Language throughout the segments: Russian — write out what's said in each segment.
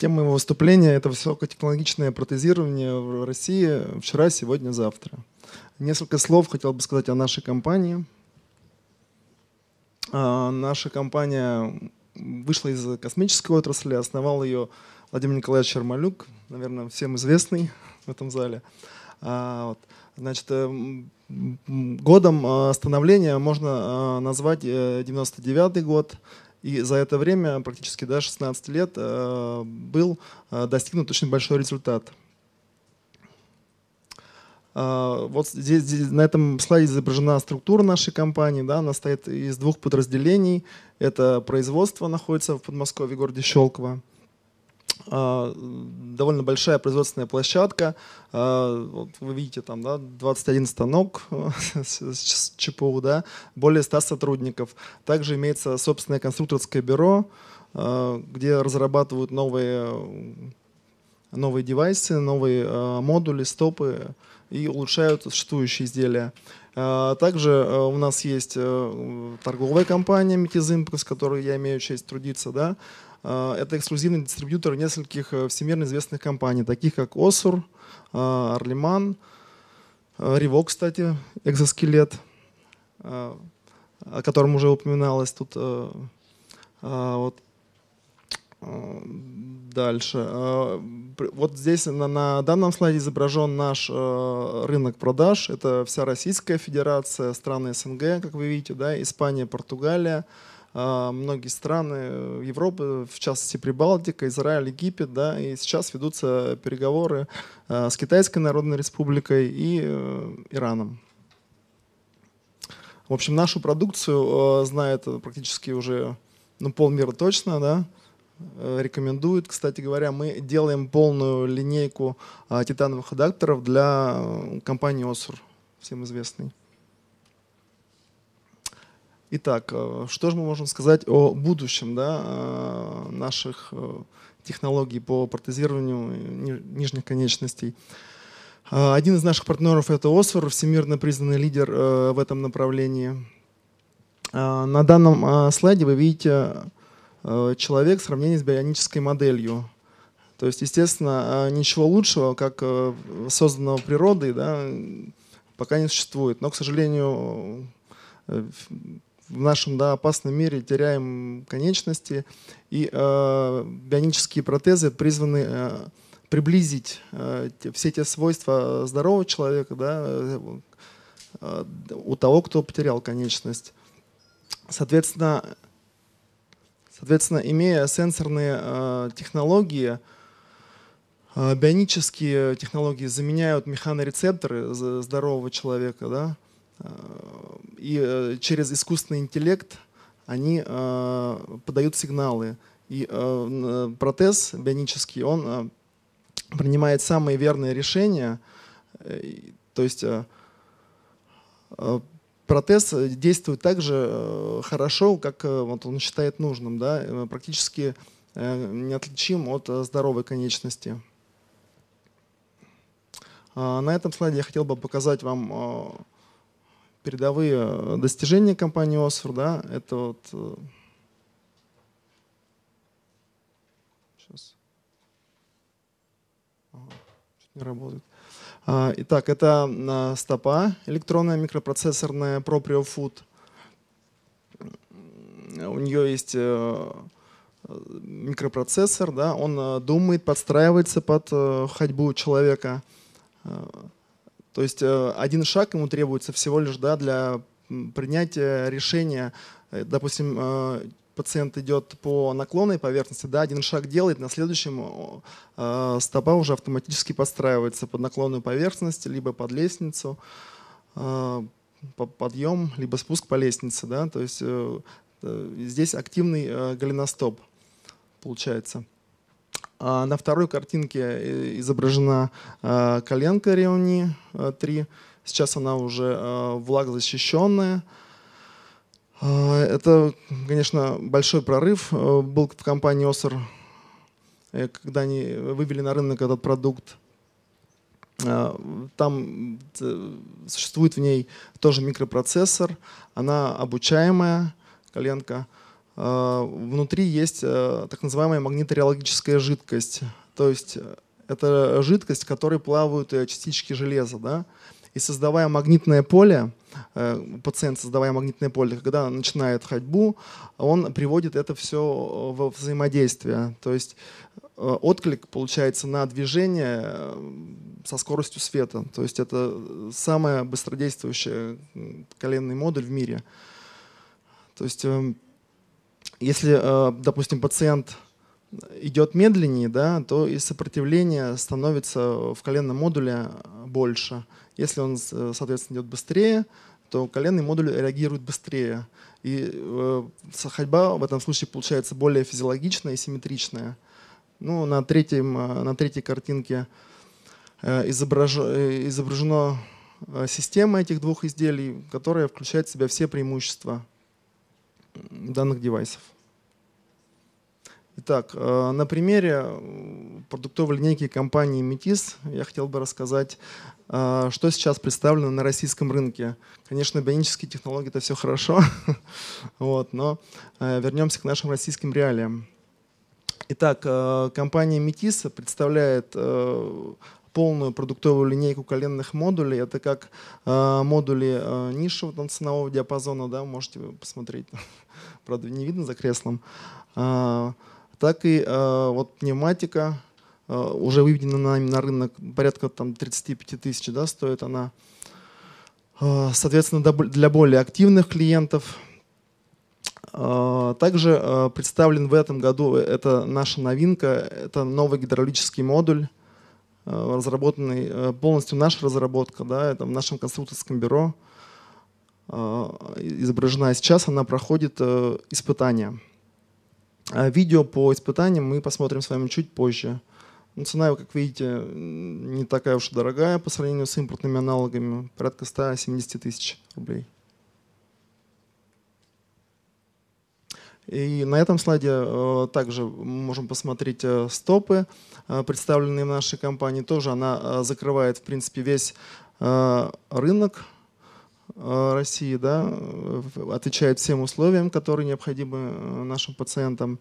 Тема моего выступления – это высокотехнологичное протезирование в России вчера, сегодня, завтра. Несколько слов хотел бы сказать о нашей компании. А, наша компания вышла из космической отрасли, основал ее Владимир Николаевич Ермолюк, наверное, всем известный в этом зале. А. Значит, э, годом становления можно назвать 99 э, год. И за это время, практически да, 16 лет, э, был э, достигнут очень большой результат. Э, вот здесь, здесь на этом слайде изображена структура нашей компании. Да, она состоит из двух подразделений. Это производство находится в Подмосковье, городе Щелково. А, довольно большая производственная площадка. А, вот вы видите, там да, 21 станок с ЧПУ, да, более 100 сотрудников. Также имеется собственное конструкторское бюро, а, где разрабатывают новые, новые девайсы, новые модули, стопы и улучшают существующие изделия. Также у нас есть э, торговая компания Метизимп, с которой я имею честь трудиться. Да? А, это эксклюзивный дистрибьютор нескольких э, всемирно известных компаний, таких как Осур, Арлиман, Риво, кстати, экзоскелет, а, о котором уже упоминалось тут. Э, а, вот. Дальше. Вот здесь на, на данном слайде изображен наш рынок продаж. Это вся Российская Федерация, страны СНГ, как вы видите, да, Испания, Португалия, многие страны Европы, в частности Прибалтика, Израиль, Египет, да, и сейчас ведутся переговоры с Китайской Народной Республикой и э, Ираном. В общем, нашу продукцию э, знает практически уже ну, полмира точно, да, э, рекомендуют. Кстати говоря, мы делаем полную линейку а, титановых адаптеров для компании Osur, всем известной. Итак, э, что же мы можем сказать о будущем да, э, наших э, технологий по протезированию нижних конечностей? Один из наших партнеров это Осфор, всемирно признанный лидер в этом направлении. На данном слайде вы видите человек в сравнении с бионической моделью. То есть, естественно, ничего лучшего, как созданного природой, да, пока не существует. Но, к сожалению, в нашем да, опасном мире теряем конечности, и э, бионические протезы призваны э, приблизить э, все те свойства здорового человека да, э, у того, кто потерял конечность. Соответственно, соответственно имея сенсорные э, технологии, э, бионические технологии заменяют механорецепторы здорового человека, да, и э, через искусственный интеллект они подают сигналы. И протез бионический, он принимает самые верные решения. То есть протез действует так же хорошо, как вот он считает нужным, да, практически неотличим от здоровой конечности. На этом слайде я хотел бы показать вам передовые э, достижения компании Осфор, да, это вот сейчас э, ага, не работает. А, итак, это а, стопа электронная микропроцессорная Proprio Food. У нее есть э, микропроцессор, да, он думает, подстраивается под ходьбу человека. То есть э, один шаг ему требуется всего лишь да, для принятия решения. Э, допустим, э, пациент идет по наклонной поверхности, да, один шаг делает, на следующем стопа уже автоматически подстраивается под наклонную поверхность, либо под лестницу, подъем, либо спуск по лестнице. Да, то есть здесь активный голеностоп получается. А на второй картинке э, изображена э, коленка Реуни 3. Э, Сейчас она уже влагозащищенная. Это, конечно, большой прорыв был в компании Осер, когда они вывели на рынок этот продукт. Там существует в ней тоже микропроцессор, она обучаемая коленка – внутри есть так называемая магниториологическая жидкость. То есть это жидкость, в которой плавают частички железа. Да? И создавая магнитное поле, э, пациент, создавая магнитное поле, когда начинает ходьбу, он приводит это все во взаимодействие. То есть э, отклик получается на движение э, со скоростью света. То есть это самый быстродействующий коленный модуль в мире. То есть если, допустим, пациент идет медленнее, да, то и сопротивление становится в коленном модуле больше. Если он, э, соответственно, идет быстрее, то коленный модуль реагирует быстрее. И э, ходьба в этом случае получается более физиологичная и симметричная. Ну, на, третьем, э, на третьей картинке э, э, изображена система этих двух изделий, которая включает в себя все преимущества данных девайсов. Итак, на примере продуктовой линейки компании Metis я хотел бы рассказать а, что сейчас представлено на российском рынке? Конечно, бионические технологии – это все хорошо, вот, но э, вернемся к нашим российским реалиям. Итак, э, компания Metis представляет э, полную продуктовую линейку коленных модулей. Это как модули низшего там, ценового диапазона, да, можете посмотреть, правда, не видно за креслом, так и вот пневматика, Э, уже выведена нами на рынок порядка там, 35 тысяч, да, стоит она. Э, соответственно, для более активных клиентов. Э, также представлен в этом году, это наша новинка, это новый гидравлический модуль, разработанный, полностью наша разработка, да, это в нашем конструкторском бюро изображена сейчас, она проходит испытания. Видео по испытаниям мы посмотрим с вами чуть позже. Ну, цена как видите, не такая уж дорогая по сравнению с импортными аналогами, порядка 170 тысяч рублей. И на этом слайде э, также можем посмотреть э, стопы, э, представленные в нашей компании. Тоже она закрывает, в принципе, весь рынок России, да, отвечает всем условиям, которые необходимы нашим пациентам.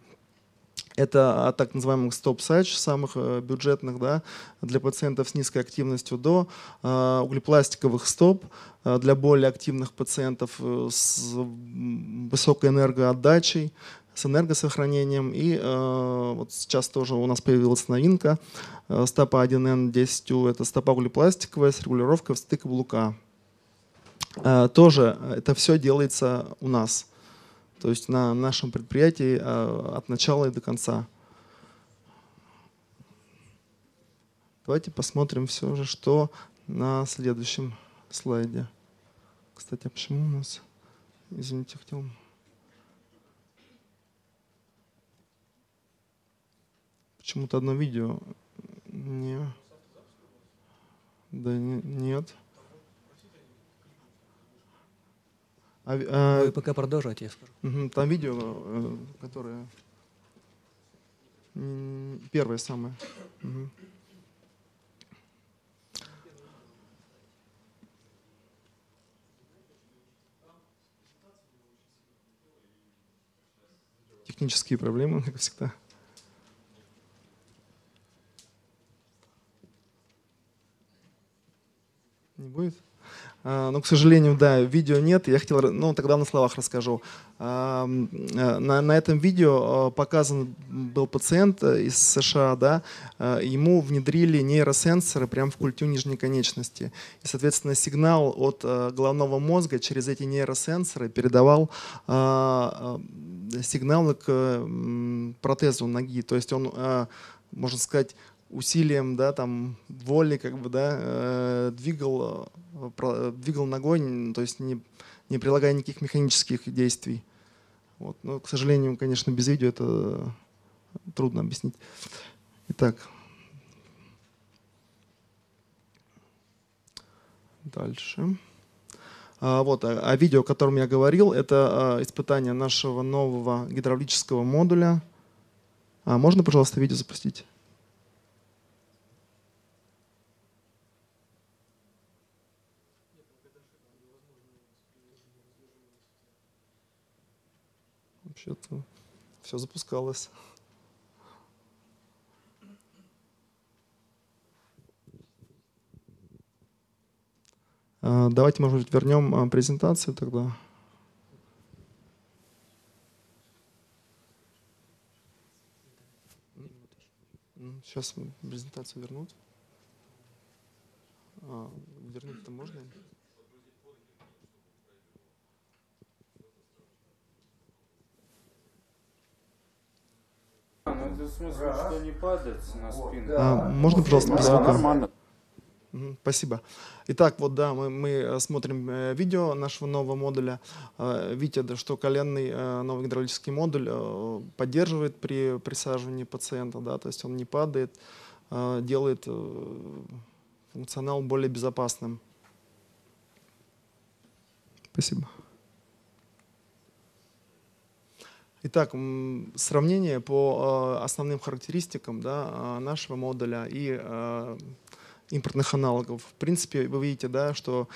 Это так называемых стоп-сач, самых э, бюджетных да, для пациентов с низкой активностью, до э, углепластиковых стоп э, для более активных пациентов с высокой энергоотдачей, с энергосохранением. И э, вот сейчас тоже у нас появилась новинка. стопа 1N10U – это стопа углепластиковая с регулировкой высоты каблука. Э, тоже это все делается у нас то есть на нашем предприятии а, от начала и до конца. Давайте посмотрим все же, что на следующем слайде. Кстати, а почему у нас... Извините, хотел... Почему-то одно видео не... Да не, нет. А, а, Вы пока продолжайте, я скажу. там видео, э, которое первое самое. Угу. Технические проблемы, как всегда. Не будет? А, но, к сожалению, да, видео нет. Я хотел, ну, тогда на словах расскажу. А, на, на этом видео а, показан был пациент э, из США, да, ему внедрили нейросенсоры прямо в культю нижней конечности. И, соответственно, сигнал от головного мозга через эти нейросенсоры передавал сигналы к протезу ноги. То есть он, можно сказать, усилием да, там, воли как бы, да, э, двигал, э, двигал ногой, то есть не, не прилагая никаких механических действий. Вот. Но, к сожалению, конечно, без видео это трудно объяснить. Итак. Дальше. А, вот, а, а видео, о котором я говорил, это а, испытание нашего нового гидравлического модуля. А, можно, пожалуйста, видео запустить? Вообще-то все запускалось. А, давайте, может быть, вернем а, презентацию тогда. Сейчас презентацию вернуть. А, вернуть-то можно? Это в смысле, что не падать на спину. А, можно, пожалуйста, без Да, звука? нормально. Спасибо. Итак, вот да, мы, мы смотрим э, видео нашего нового модуля. Э, Видите, да, что коленный э, новый гидравлический модуль э, поддерживает при присаживании пациента, да, то есть он не падает, э, делает э, функционал более безопасным. Спасибо. Итак, сравнение по э, основным характеристикам да, э, нашего модуля и э, импортных аналогов. В принципе, вы видите, да, что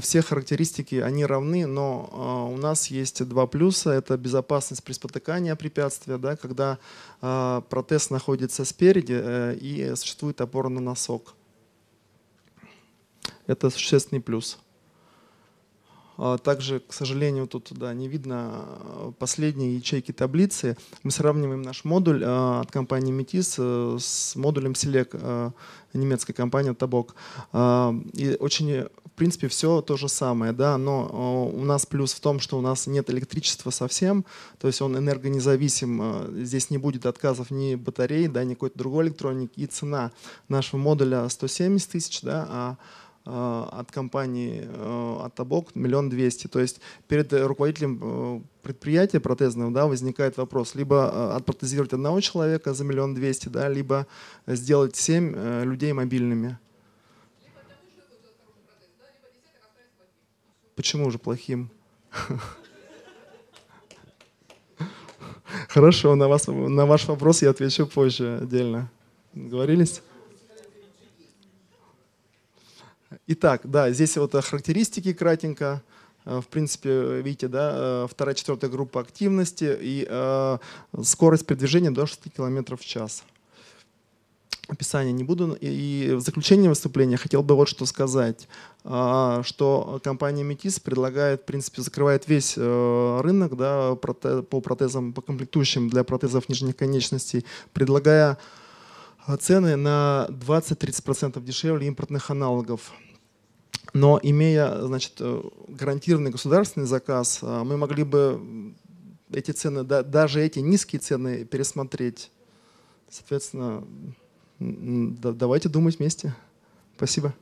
все характеристики, они равны, но у нас есть два плюса. Это безопасность при спотыкании препятствия, да, когда протез находится спереди и существует опора на носок. Это существенный плюс. А Также, к сожалению, тут да, не видно э, последние ячейки таблицы. Мы сравниваем наш модуль э, от компании Metis э, с модулем Select э, немецкой компании. А, И очень, в принципе, все то же самое, да, но у нас плюс в том, что у нас нет электричества совсем, то есть он энергонезависим, здесь не будет отказов ни батареи, да, ни какой-то другой электроники, и цена нашего модуля 170 тысяч, да, а от компании э, от Табок миллион двести. То есть перед э, руководителем э, предприятия протезного да, возникает вопрос либо э, отпротезировать одного человека за миллион двести, да, либо сделать семь э, людей мобильными. Почему же плохим? Хорошо, на, вас, на ваш вопрос я отвечу позже отдельно. Говорились? Итак, да, здесь вот характеристики кратенько. Э, В принципе, видите, да, э, вторая, четвертая группа активности и э, скорость передвижения до 6 км в час. Описание не буду. И в заключение выступления хотел бы вот что сказать, что компания Metis предлагает, в принципе, закрывает весь э, рынок да, по протезам, по комплектующим для протезов нижних конечностей, предлагая э, цены на 20-30% дешевле импортных аналогов. Но имея значит, э, гарантированный государственный заказ, э, мы могли бы эти цены, да- даже эти низкие цены пересмотреть. Соответственно, давайте думать вместе. Спасибо.